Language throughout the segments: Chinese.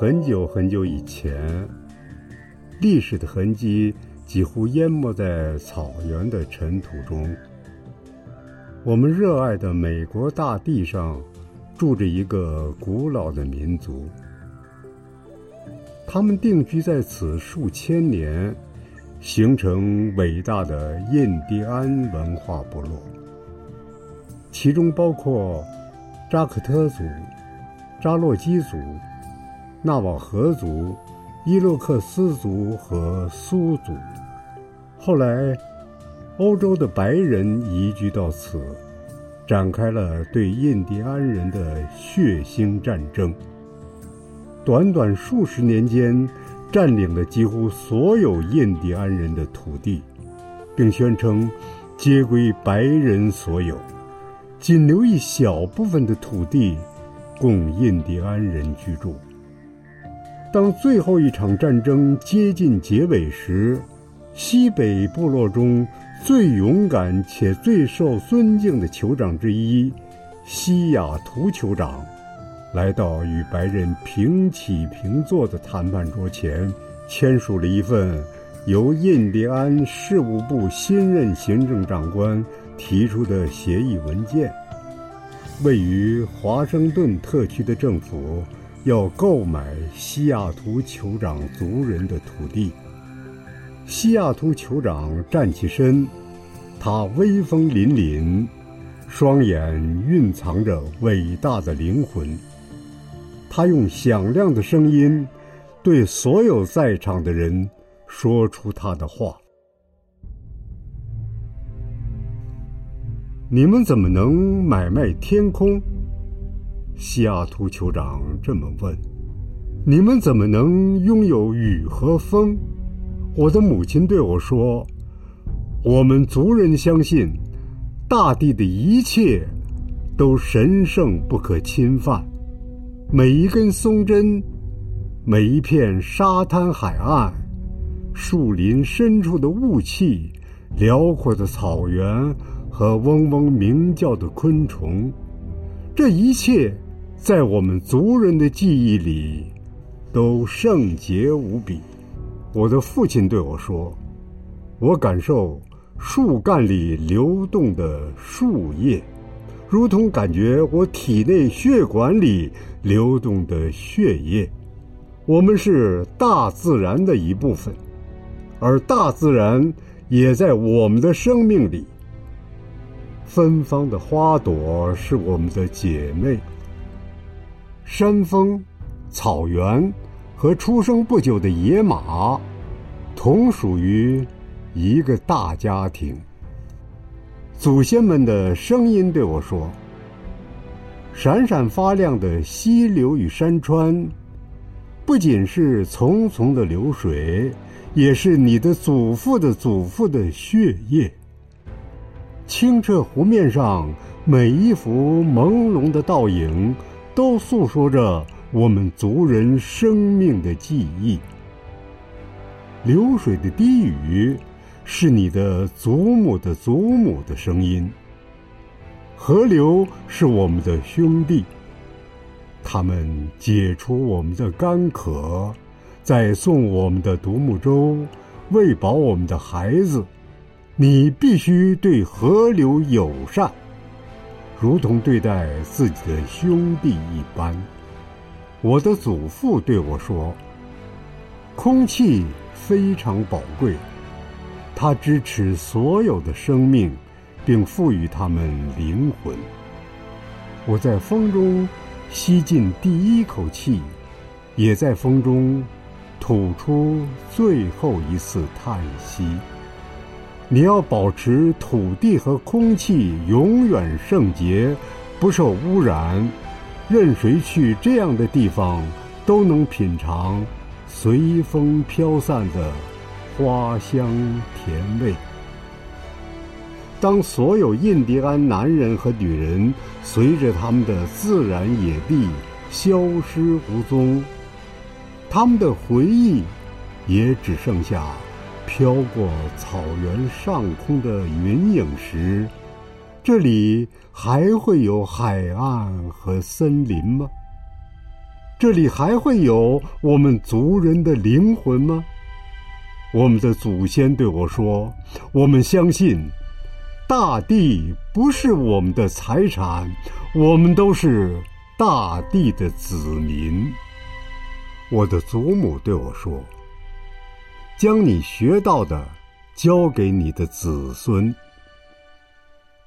很久很久以前，历史的痕迹几乎淹没在草原的尘土中。我们热爱的美国大地上，住着一个古老的民族，他们定居在此数千年，形成伟大的印第安文化部落，其中包括扎克特族。扎洛基族、纳瓦河族、伊洛克斯族和苏族，后来，欧洲的白人移居到此，展开了对印第安人的血腥战争。短短数十年间，占领了几乎所有印第安人的土地，并宣称皆归白人所有，仅留一小部分的土地。供印第安人居住。当最后一场战争接近结尾时，西北部落中最勇敢且最受尊敬的酋长之一——西雅图酋长，来到与白人平起平坐的谈判桌前，签署了一份由印第安事务部新任行政长官提出的协议文件。位于华盛顿特区的政府要购买西雅图酋长族人的土地。西雅图酋长站起身，他威风凛凛，双眼蕴藏着伟大的灵魂。他用响亮的声音对所有在场的人说出他的话。你们怎么能买卖天空？西雅图酋长这么问。你们怎么能拥有雨和风？我的母亲对我说：“我们族人相信，大地的一切都神圣不可侵犯。每一根松针，每一片沙滩海岸，树林深处的雾气，辽阔的草原。”和嗡嗡鸣叫的昆虫，这一切在我们族人的记忆里都圣洁无比。我的父亲对我说：“我感受树干里流动的树叶，如同感觉我体内血管里流动的血液。我们是大自然的一部分，而大自然也在我们的生命里。”芬芳的花朵是我们的姐妹。山峰、草原和出生不久的野马，同属于一个大家庭。祖先们的声音对我说：“闪闪发亮的溪流与山川，不仅是淙淙的流水，也是你的祖父的祖父的血液。”清澈湖面上，每一幅朦胧的倒影，都诉说着我们族人生命的记忆。流水的低语，是你的祖母的祖母的声音。河流是我们的兄弟，他们解除我们的干渴，再送我们的独木舟，喂饱我们的孩子。你必须对河流友善，如同对待自己的兄弟一般。我的祖父对我说：“空气非常宝贵，它支持所有的生命，并赋予它们灵魂。”我在风中吸进第一口气，也在风中吐出最后一次叹息。你要保持土地和空气永远圣洁，不受污染。任谁去这样的地方，都能品尝随风飘散的花香甜味。当所有印第安男人和女人随着他们的自然野地消失无踪，他们的回忆也只剩下。飘过草原上空的云影时，这里还会有海岸和森林吗？这里还会有我们族人的灵魂吗？我们的祖先对我说：“我们相信，大地不是我们的财产，我们都是大地的子民。”我的祖母对我说：“将你学到的交给你的子孙。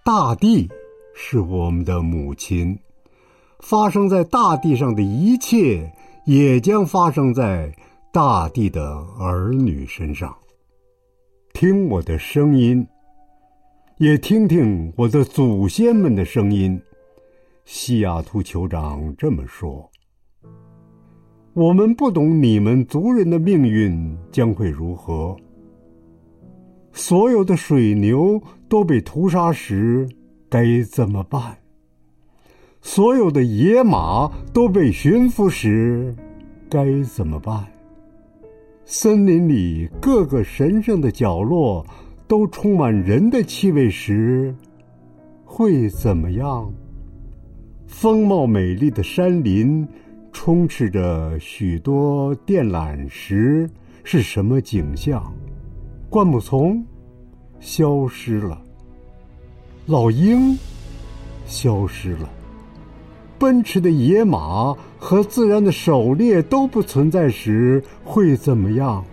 大地是我们的母亲。”发生在大地上的一切，也将发生在大地的儿女身上。听我的声音，也听听我的祖先们的声音。西雅图酋长这么说：“我们不懂你们族人的命运将会如何。所有的水牛都被屠杀时，该怎么办？”所有的野马都被驯服时，该怎么办？森林里各个神圣的角落都充满人的气味时，会怎么样？风貌美丽的山林充斥着许多电缆时，是什么景象？灌木丛消失了，老鹰消失了。奔驰的野马和自然的狩猎都不存在时会怎么样？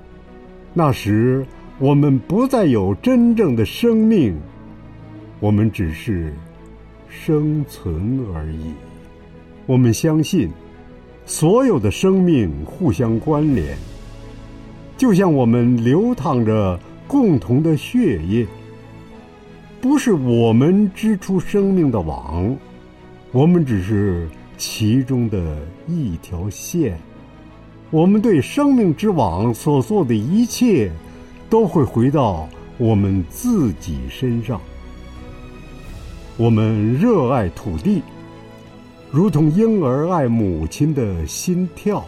那时我们不再有真正的生命，我们只是生存而已。我们相信，所有的生命互相关联，就像我们流淌着共同的血液。不是我们织出生命的网。我们只是其中的一条线，我们对生命之网所做的一切，都会回到我们自己身上。我们热爱土地，如同婴儿爱母亲的心跳。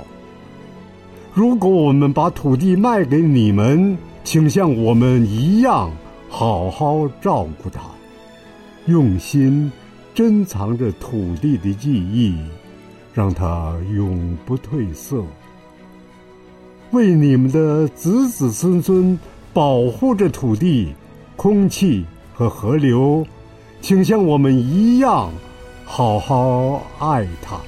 如果我们把土地卖给你们，请像我们一样好好照顾它，用心。珍藏着土地的记忆，让它永不褪色。为你们的子子孙孙保护着土地、空气和河流，请像我们一样好好爱他。